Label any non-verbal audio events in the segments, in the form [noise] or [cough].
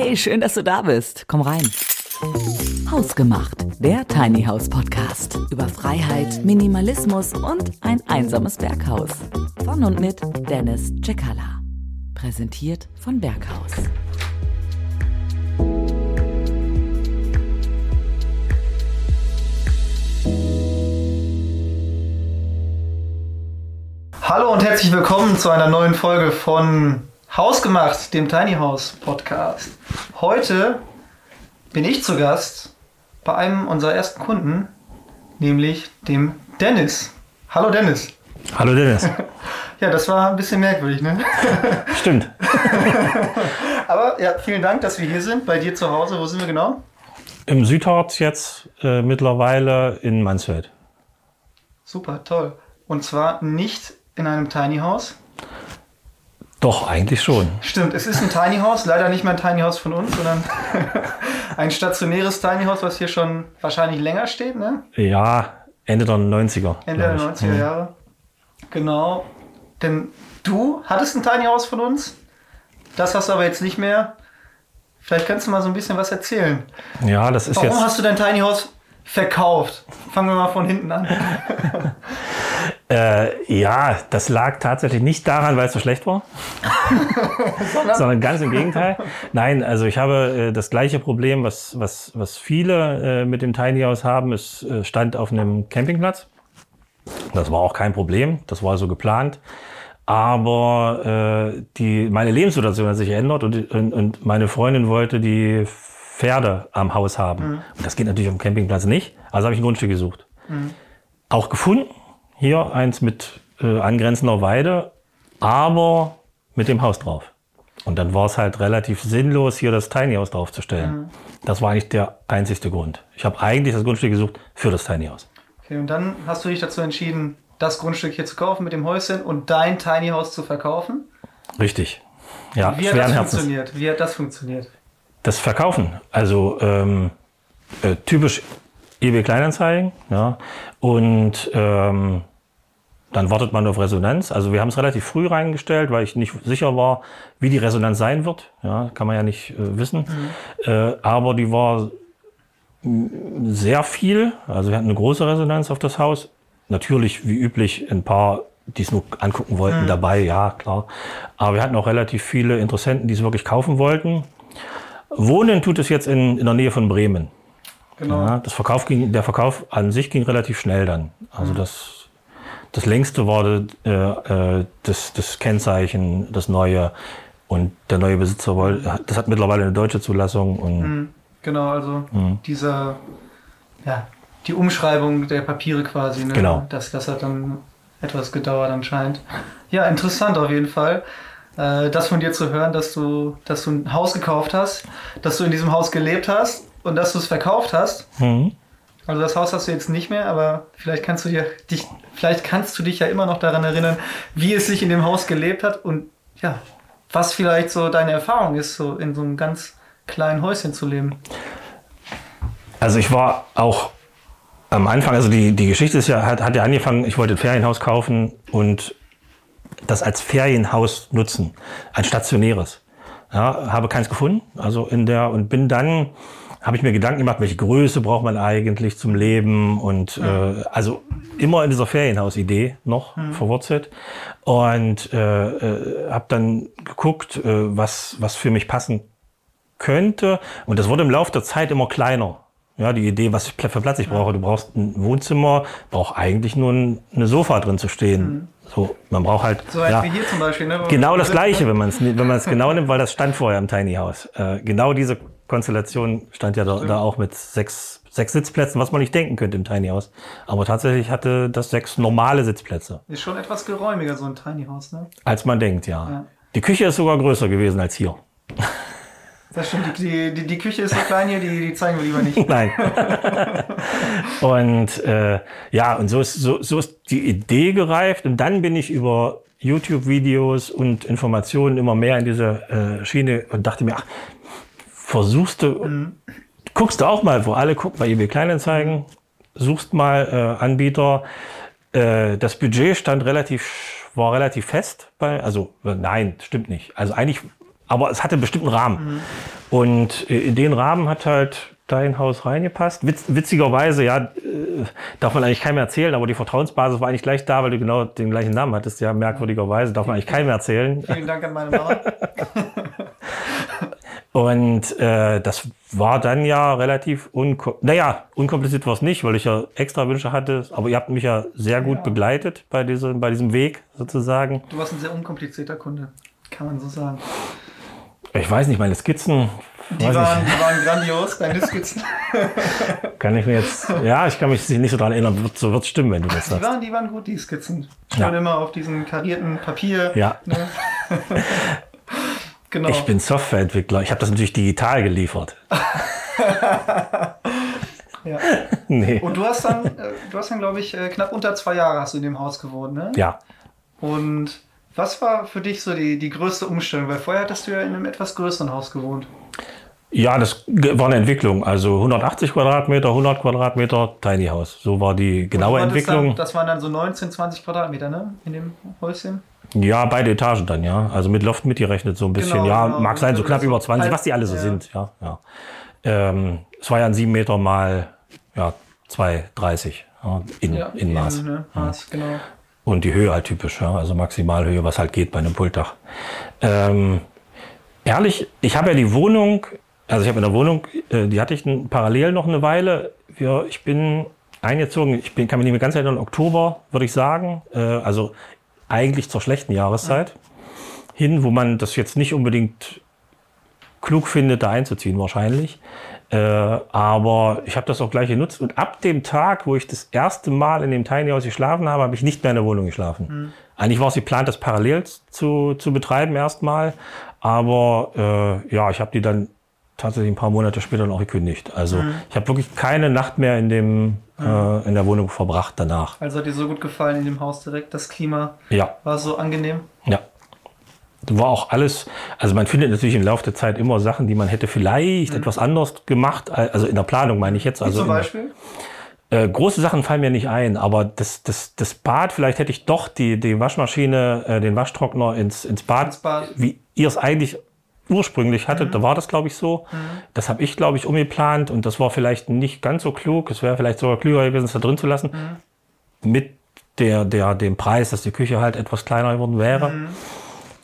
Hey, schön, dass du da bist. Komm rein. Hausgemacht, der Tiny House Podcast über Freiheit, Minimalismus und ein einsames Berghaus. Von und mit Dennis Cekala. Präsentiert von Berghaus. Hallo und herzlich willkommen zu einer neuen Folge von Hausgemacht, dem Tiny House Podcast. Heute bin ich zu Gast bei einem unserer ersten Kunden, nämlich dem Dennis. Hallo Dennis. Hallo Dennis. [laughs] Ja, das war ein bisschen merkwürdig, ne? [laughs] Stimmt. [laughs] Aber ja, vielen Dank, dass wir hier sind, bei dir zu Hause. Wo sind wir genau? Im Südharz jetzt äh, mittlerweile in Mansfeld. Super, toll. Und zwar nicht in einem Tiny House. Doch, eigentlich schon. Stimmt, es ist ein Tiny House, leider nicht mehr ein Tiny House von uns, sondern [laughs] ein stationäres Tiny House, was hier schon wahrscheinlich länger steht, ne? Ja, Ende der 90er. Ende der glaub ich. 90er Mhm. Jahre. Genau. Denn du hattest ein Tiny House von uns. Das hast du aber jetzt nicht mehr. Vielleicht kannst du mal so ein bisschen was erzählen. Ja, das ist Warum jetzt. hast du dein Tiny House verkauft? Fangen wir mal von hinten an. [laughs] Äh, ja, das lag tatsächlich nicht daran, weil es so schlecht war, [laughs] sondern ganz im Gegenteil. Nein, also ich habe äh, das gleiche Problem, was, was, was viele äh, mit dem Tiny House haben. Es äh, stand auf einem Campingplatz. Das war auch kein Problem, das war so geplant. Aber äh, die, meine Lebenssituation hat sich geändert und, und, und meine Freundin wollte die Pferde am Haus haben. Und das geht natürlich auf dem Campingplatz nicht. Also habe ich ein Grundstück gesucht. Auch gefunden. Hier eins mit äh, angrenzender Weide, aber mit dem Haus drauf. Und dann war es halt relativ sinnlos, hier das Tiny House draufzustellen. Das war eigentlich der einzigste Grund. Ich habe eigentlich das Grundstück gesucht für das Tiny House. Okay, und dann hast du dich dazu entschieden, das Grundstück hier zu kaufen mit dem Häuschen und dein Tiny House zu verkaufen. Richtig. Ja, Wie hat das Herzens. funktioniert? Wie hat das funktioniert? Das Verkaufen, also ähm, äh, typisch eBay Kleinanzeigen, ja. Und ähm, dann wartet man auf Resonanz. Also wir haben es relativ früh reingestellt, weil ich nicht sicher war, wie die Resonanz sein wird. Ja, kann man ja nicht äh, wissen. Äh, aber die war sehr viel. Also wir hatten eine große Resonanz auf das Haus. Natürlich, wie üblich, ein paar, die es nur angucken wollten, dabei, ja, klar. Aber wir hatten auch relativ viele Interessenten, die es wirklich kaufen wollten. Wohnen tut es jetzt in, in der Nähe von Bremen. Genau. Ja, das Verkauf ging, der Verkauf an sich ging relativ schnell dann. Also das, das längste war äh, äh, das, das Kennzeichen, das neue. Und der neue Besitzer wollte, das hat mittlerweile eine deutsche Zulassung. Und Genau, also Mhm. dieser, ja, die Umschreibung der Papiere quasi, ne? Genau. Das, das hat dann etwas gedauert anscheinend. Ja, interessant auf jeden Fall. Äh, das von dir zu hören, dass du, dass du ein Haus gekauft hast, dass du in diesem Haus gelebt hast und dass du es verkauft hast. Mhm. Also das Haus hast du jetzt nicht mehr, aber vielleicht kannst du dir dich, vielleicht kannst du dich ja immer noch daran erinnern, wie es sich in dem Haus gelebt hat und ja, was vielleicht so deine Erfahrung ist, so in so einem ganz kleinen Häuschen zu leben. Also ich war auch am Anfang, also die, die Geschichte ist ja, hat, hat ja angefangen, ich wollte ein Ferienhaus kaufen und das als Ferienhaus nutzen, ein stationäres. Ja, habe keins gefunden, also in der und bin dann habe ich mir Gedanken gemacht, welche Größe braucht man eigentlich zum Leben und äh, also immer in dieser Ferienhausidee noch verwurzelt und äh, äh, habe dann geguckt, äh, was was für mich passen könnte. Und das wurde im Laufe der Zeit immer kleiner. Ja, die Idee, was für Platz ich brauche. Du brauchst ein Wohnzimmer, braucht eigentlich nur ein, eine Sofa drin zu stehen. So, man braucht halt So weit ja, wie hier zum Beispiel, ne? genau das Gleiche, wenn man es wenn man es [laughs] genau nimmt, weil das stand vorher im Tiny House. Äh, genau diese Konstellation stand ja da, da auch mit sechs, sechs Sitzplätzen, was man nicht denken könnte im Tiny House. Aber tatsächlich hatte das sechs normale Sitzplätze, Ist schon etwas geräumiger, so ein Tiny House, ne? als man denkt, ja. Ja. Die Küche ist sogar größer gewesen als hier. Das stimmt, die, die, die Küche ist so klein hier, die, die zeigen wir lieber nicht. [laughs] Nein. und äh, ja, und so ist, so, so ist die Idee gereift. Und dann bin ich über YouTube-Videos und Informationen immer mehr in diese äh, Schiene und dachte mir, ach, versuchst du, guckst du auch mal, wo alle gucken, bei eBay Kleinanzeigen, suchst mal äh, Anbieter. Äh, das Budget stand relativ, war relativ fest bei, also äh, nein, stimmt nicht. Also eigentlich, aber es hatte einen bestimmten Rahmen. Und in den Rahmen hat halt dein Haus reingepasst. Witz, witzigerweise, ja, äh, darf man eigentlich keinem erzählen, aber die Vertrauensbasis war eigentlich gleich da, weil du genau den gleichen Namen hattest. Ja, merkwürdigerweise darf man eigentlich keinem erzählen. Vielen Dank an meine Mama. [laughs] Und äh, das war dann ja relativ unkom naja, unkompliziert war es nicht, weil ich ja extra Wünsche hatte. Aber ihr habt mich ja sehr gut Ja. begleitet bei diesem, bei diesem Weg sozusagen. Du warst ein sehr unkomplizierter Kunde, kann man so sagen. Ich weiß nicht, meine Skizzen. Die waren, die waren grandios, deine Skizzen. [laughs] kann ich mir jetzt. Ja, ich kann mich nicht so dran erinnern. Wird, so wird es stimmen, wenn du das Die sagst. waren, die waren gut, die Skizzen. Ja. Schon immer auf diesem karierten Papier. Ja. Ne? [laughs] genau. Ich bin Softwareentwickler. Ich habe das natürlich digital geliefert. [laughs] [laughs] ja. nee. Und du hast dann, äh, du hast dann, glaube ich, äh, knapp unter zwei Jahre hast du in dem Haus gewohnt, ne? Ja. Und was war für dich so die, die größte Umstellung? Weil vorher hattest du ja in einem etwas größeren Haus gewohnt. Ja, das war eine Entwicklung. Also 180 Quadratmeter, 100 Quadratmeter, Tiny House. So war die genaue Entwicklung. Dann, das waren dann so 19, 20 Quadratmeter, ne? In dem Häuschen. Ja, beide Etagen dann, ja. Also mit Loft mitgerechnet so ein bisschen. Genau, ja, genau. mag sein, so knapp So über 20, halb- was die alle so ja. sind, ja. ja. Ähm, es war ja ein 7 Meter mal ja, 2,30 ja, in, in Maß. Ne? Maß, genau. Und die Höhe halt typisch, ja. Also Maximalhöhe, was halt geht bei einem Pultdach. Ähm, ehrlich, ich habe ja die Wohnung, also ich habe in der Wohnung, äh, die hatte ich parallel noch eine Weile. Wir, ich bin eingezogen, ich bin, kann mich nicht mehr ganz erinnern, Oktober, würde ich sagen. Äh, also eigentlich zur schlechten Jahreszeit hin, wo man das jetzt nicht unbedingt klug findet, da einzuziehen wahrscheinlich. Äh, aber ich habe das auch gleich genutzt. Und ab dem Tag, wo ich das erste Mal in dem Tiny House geschlafen habe, habe ich nicht mehr in der Wohnung geschlafen. Eigentlich war es geplant, das parallel zu, zu betreiben erstmal. Aber äh, ja, ich habe die dann tatsächlich ein paar Monate später dann auch gekündigt. Also ich habe wirklich keine Nacht mehr in, dem, äh, in der Wohnung verbracht danach. Also hat dir so gut gefallen in dem Haus direkt. Das Klima Ja, war so angenehm. ja. War auch alles, also man findet natürlich im Laufe der Zeit immer Sachen, die man hätte vielleicht etwas anders gemacht, also in der Planung meine ich jetzt. Also Zum in der- Beispiel. Äh, große Sachen fallen mir nicht ein, aber das, das, das Bad, vielleicht hätte ich doch die, die Waschmaschine, äh, den Waschtrockner ins, ins, Bad, Ins Bad. wie ihr es eigentlich ursprünglich hattet, da war das, glaube ich, so. Das habe ich, glaube ich, umgeplant und das war vielleicht nicht ganz so klug. Es wäre vielleicht sogar klüger gewesen, es da drin zu lassen. Mit der, der, dem Preis, dass die Küche halt etwas kleiner geworden wäre.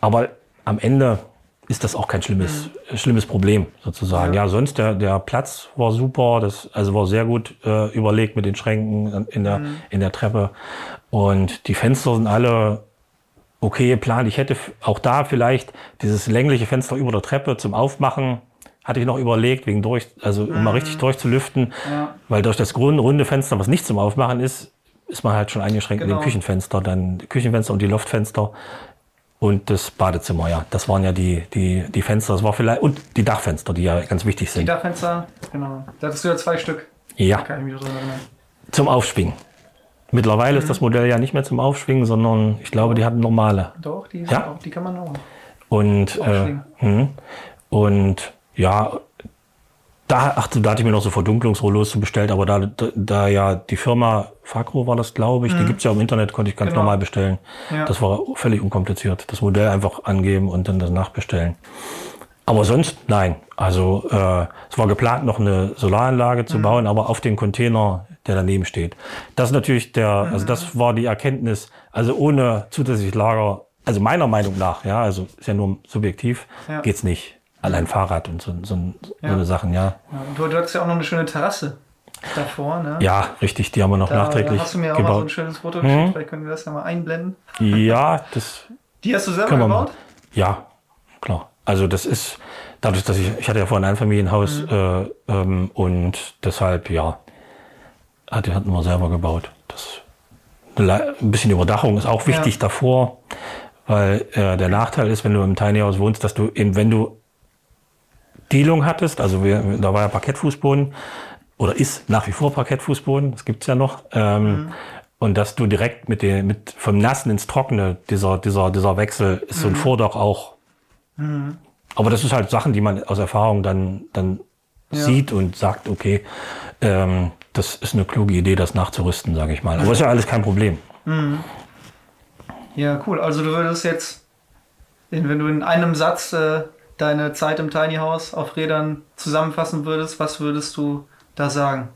Aber am Ende ist das auch kein schlimmes, schlimmes Problem sozusagen. Ja, sonst der, der Platz war super, das also war sehr gut äh, überlegt mit den Schränken in der, in der Treppe. Und die Fenster sind alle okay geplant. Ich hätte auch da vielleicht dieses längliche Fenster über der Treppe zum Aufmachen hatte ich noch überlegt, wegen durch, also um mal richtig durchzulüften, Ja. weil durch das runde Fenster, was nicht zum Aufmachen ist, ist man halt schon eingeschränkt in Genau. den Küchenfenster, dann die Küchenfenster und die Loftfenster und das Badezimmer, ja. Das waren ja die, die, die Fenster, das war vielleicht, und die Dachfenster, die ja ganz wichtig Die sind. Dachfenster, genau. Da hattest du ja zwei Stück. Ja, Kann ich mich noch dran erinnern. zum Aufschwingen. Mittlerweile ist das Modell ja nicht mehr zum Aufschwingen, sondern ich glaube, die hatten normale. Doch, die, Ja? auch, die kann man auch. Und, äh, hm. und ja, da, ach, da hatte ich mir noch so Verdunklungsrollos zu bestellt, aber da, da, da ja die Firma Facro war das, glaube ich, die gibt's ja im Internet, konnte ich ganz Genau. normal bestellen. Ja. Das war völlig unkompliziert. Das Modell einfach angeben und dann das nachbestellen. Aber sonst nein. Also äh, es war geplant, noch eine Solaranlage zu bauen, aber auf den Container, der daneben steht. Das ist natürlich der, also das war die Erkenntnis, also ohne zusätzlich Lager, also meiner Meinung nach, ja, also ist ja nur subjektiv, Ja. geht's nicht. Allein Fahrrad und so, so, so Ja. eine Sachen, ja. Ja, und du, du hattest ja auch noch eine schöne Terrasse davor, ne? Ja, richtig, die haben wir noch Da, nachträglich da hast du mir auch mal so ein gebaut. schönes Foto geschickt. Mhm. Vielleicht können wir das ja mal einblenden. Ja, [laughs] das Die hast du selber gebaut? Ja, klar. Also das ist dadurch, dass ich ich hatte ja vorhin ein Einfamilienhaus äh, ähm, und deshalb ja hat hatten wir selber gebaut. Das ein bisschen Überdachung ist auch wichtig Ja. davor, weil äh, der Nachteil ist, wenn du im Tiny House wohnst, dass du eben wenn du Dielung hattest, also wir, da war ja Parkettfußboden oder ist nach wie vor Parkettfußboden, das gibt's ja noch. Ähm, Und dass du direkt mit dem, mit vom Nassen ins Trockene, dieser, dieser, dieser Wechsel, ist so ein Vordach auch. Aber das ist halt Sachen, die man aus Erfahrung dann, dann Ja. sieht und sagt, okay, ähm, das ist eine kluge Idee, das nachzurüsten, sage ich mal. Aber ist ja alles kein Problem. Ja, cool. Also du würdest jetzt, wenn du in einem Satz äh, deine Zeit im Tiny House auf Rädern zusammenfassen würdest, was würdest du da sagen?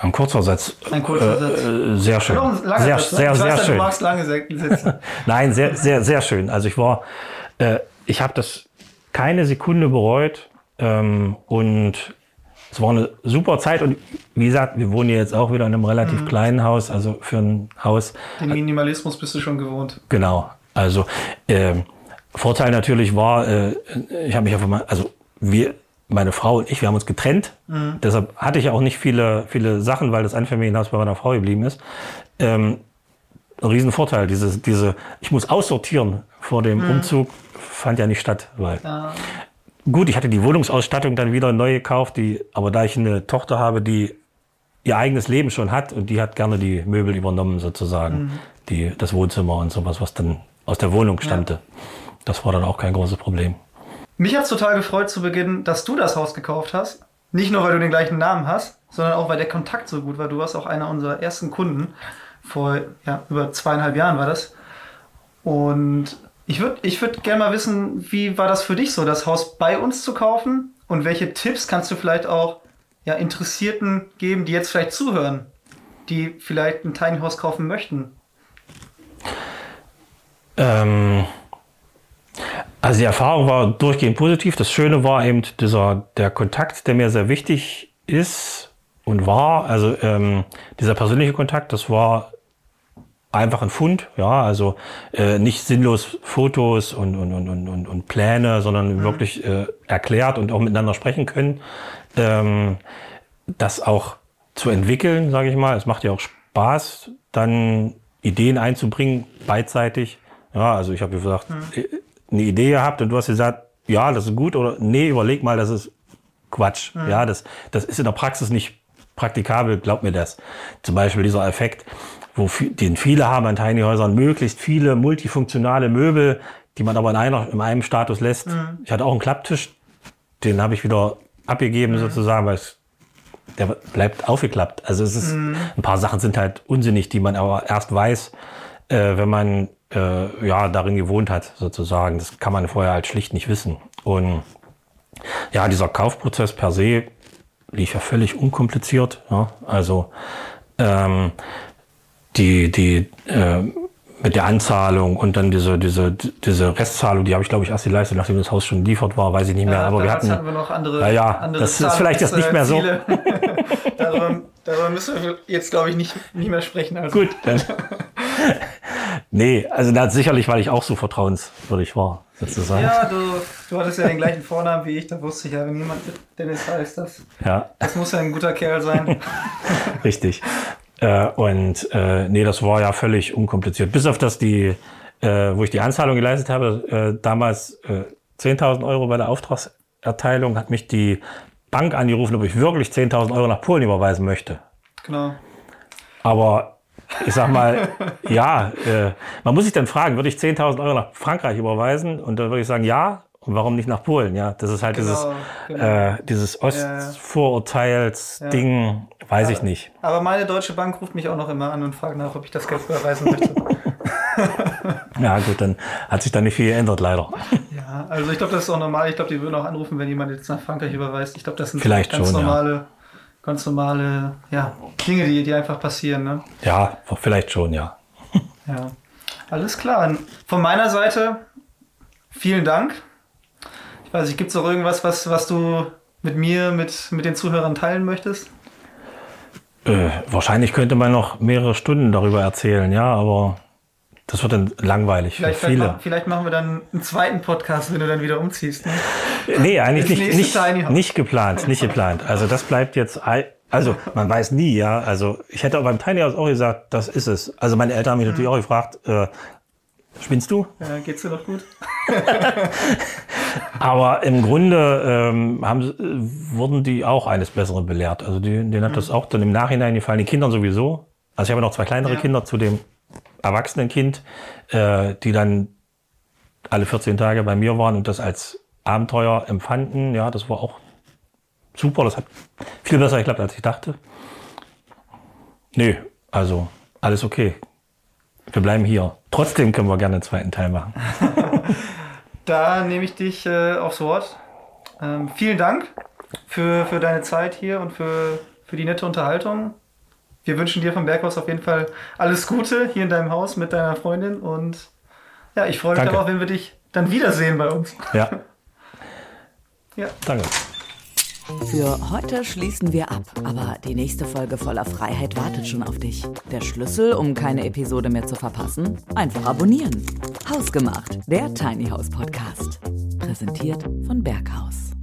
Ein kurzer Satz. Ein kurzer Satz. Äh, sehr schön. Sehr, Satz, sehr, ich sehr weiß, schön. Du magst lange Sätze. [laughs] Nein, sehr, sehr, sehr schön. Also ich war, äh, ich habe das keine Sekunde bereut ähm, und es war eine super Zeit und wie gesagt, wir wohnen ja jetzt auch wieder in einem relativ Mhm. kleinen Haus, also für ein Haus, Den Minimalismus bist du schon gewohnt. genau. Also ähm, Vorteil natürlich war, äh, ich habe mich einfach mal, also wir, meine Frau und ich, wir haben uns getrennt. Deshalb hatte ich auch nicht viele, viele Sachen, weil das Einfamilienhaus bei meiner Frau geblieben ist. Ähm, ein Riesenvorteil, diese, diese, ich muss aussortieren vor dem Umzug, fand ja nicht statt, weil Ja. Gut, ich hatte die Wohnungsausstattung dann wieder neu gekauft, die, aber da ich eine Tochter habe, die ihr eigenes Leben schon hat und die hat gerne die Möbel übernommen sozusagen, die, das Wohnzimmer und sowas, was dann aus der Wohnung stammte. Das war dann auch kein großes Problem. Mich hat es total gefreut zu Beginn, dass du das Haus gekauft hast. Nicht nur, weil du den gleichen Namen hast, sondern auch, weil der Kontakt so gut war. Du warst auch einer unserer ersten Kunden. Vor ja, über zweieinhalb Jahren war das. Und ich würde ich würd gerne mal wissen, wie war das für dich so, das Haus bei uns zu kaufen? Und welche Tipps kannst du vielleicht auch ja, Interessierten geben, die jetzt vielleicht zuhören, die vielleicht ein Tiny House kaufen möchten? Ähm, also die Erfahrung war durchgehend positiv. Das Schöne war eben dieser, der Kontakt, der mir sehr wichtig ist und war. Also ähm, dieser persönliche Kontakt, das war einfach ein Fund, ja, also äh, nicht sinnlos Fotos und, und, und, und, und, Pläne, sondern wirklich äh, erklärt und auch miteinander sprechen können. Ähm, das auch zu entwickeln, sage ich mal. Es macht ja auch Spaß, dann Ideen einzubringen, beidseitig. Ja, also ich habe gesagt, äh, eine Idee gehabt und du hast gesagt, ja, das ist gut oder nee, überleg mal, das ist Quatsch. Ja, das, das ist in der Praxis nicht praktikabel, glaub mir das. Zum Beispiel dieser Effekt, wo den viele haben an Tiny Häusern, möglichst viele multifunktionale Möbel, die man aber in, einer, in einem Status lässt. Ich hatte auch einen Klapptisch, den habe ich wieder abgegeben sozusagen, weil es, der bleibt aufgeklappt. Also es ist, ein paar Sachen sind halt unsinnig, die man aber erst weiß, äh, wenn man äh, ja darin gewohnt hat sozusagen. Das kann man vorher halt schlicht nicht wissen. Und ja, dieser Kaufprozess per se lief ja völlig unkompliziert. Ja? Also ähm, die, die äh, mit der Anzahlung und dann diese, diese, diese Restzahlung, die habe ich glaube ich erst geleistet, nachdem das Haus schon geliefert war, weiß ich nicht mehr. Ja, aber wir damals hatten, wir noch andere. Ja, ja, andere das ist vielleicht jetzt nicht mehr so. [laughs] Darüber, darüber müssen wir jetzt, glaube ich, nicht, nicht mehr sprechen. Also, Gut, dann. [laughs] nee, also das sicherlich, weil ich auch so vertrauenswürdig war, sozusagen. Ja, du, du hattest ja den gleichen Vornamen wie ich, da wusste ich ja, wenn jemand Dennis heißt, das, ja. das muss ja ein guter Kerl sein. [laughs] Richtig. Äh, und äh, nee, das war ja völlig unkompliziert. Bis auf das die, äh, wo ich die Anzahlung geleistet habe, äh, damals äh, 10.000 Euro bei der Auftragserteilung, hat mich die Bank angerufen, ob ich wirklich 10.000 Euro nach Polen überweisen möchte. Genau. Aber ich sag mal, [laughs] ja, äh, man muss sich dann fragen, würde ich 10.000 Euro nach Frankreich überweisen? Und dann würde ich sagen, ja. Und warum nicht nach Polen? Ja, das ist halt Genau, dieses, genau. Äh, dieses ja. Ostvorurteils-Ding, weiß ich nicht. Aber meine Deutsche Bank ruft mich auch noch immer an und fragt nach, ob ich das Geld überweisen möchte. [laughs] Ja, gut, dann hat sich da nicht viel geändert, leider. ja, also ich glaube, das ist auch normal. Ich glaube, die würden auch anrufen, wenn jemand jetzt nach Frankreich überweist. Ich glaube, das sind Vielleicht ganz schon, ja. normale, ganz normale ja, Dinge, die, die einfach passieren. Ne? Ja, vielleicht schon, ja. Ja, alles klar. Von meiner Seite vielen Dank. Ich weiß nicht, gibt es noch irgendwas, was, was du mit mir, mit, mit den Zuhörern teilen möchtest? Äh, wahrscheinlich könnte man noch mehrere Stunden darüber erzählen, ja, aber das wird dann langweilig Vielleicht, für vielleicht, viele. ma- vielleicht machen wir dann einen zweiten Podcast, wenn du dann wieder umziehst. Ne? Nee, eigentlich nicht, nicht, nicht geplant, nicht geplant. Also das bleibt jetzt, also man weiß nie, ja. Also ich hätte beim Tiny House auch gesagt, das ist es. Also meine Eltern haben mich natürlich auch gefragt, äh, spinnst du? Ja, geht's dir noch gut? [laughs] Aber im Grunde ähm, haben, äh, wurden die auch eines Besseren belehrt. Also die, denen hat das auch dann im Nachhinein gefallen, den Kindern sowieso. Also ich habe noch zwei kleinere Ja. Kinder zu dem erwachsenen Kind, äh, die dann alle 14 Tage bei mir waren und das als Abenteuer empfanden. Ja, das war auch super. Das hat viel besser geklappt, als ich dachte. Nee, also alles okay. Wir bleiben hier. Trotzdem können wir gerne einen zweiten Teil machen. [laughs] Da nehme ich dich äh, aufs Wort. Ähm, vielen Dank für, für deine Zeit hier und für, für die nette Unterhaltung. Wir wünschen dir vom Berghaus auf jeden Fall alles Gute hier in deinem Haus mit deiner Freundin und ja, ich freue mich Danke. darauf, wenn wir dich dann wiedersehen bei uns. Ja, [laughs] Ja. danke. Für heute schließen wir ab, aber die nächste Folge voller Freiheit wartet schon auf dich. Der Schlüssel, um keine Episode mehr zu verpassen? Einfach abonnieren. Hausgemacht, der Tiny House Podcast. Präsentiert von Berghaus.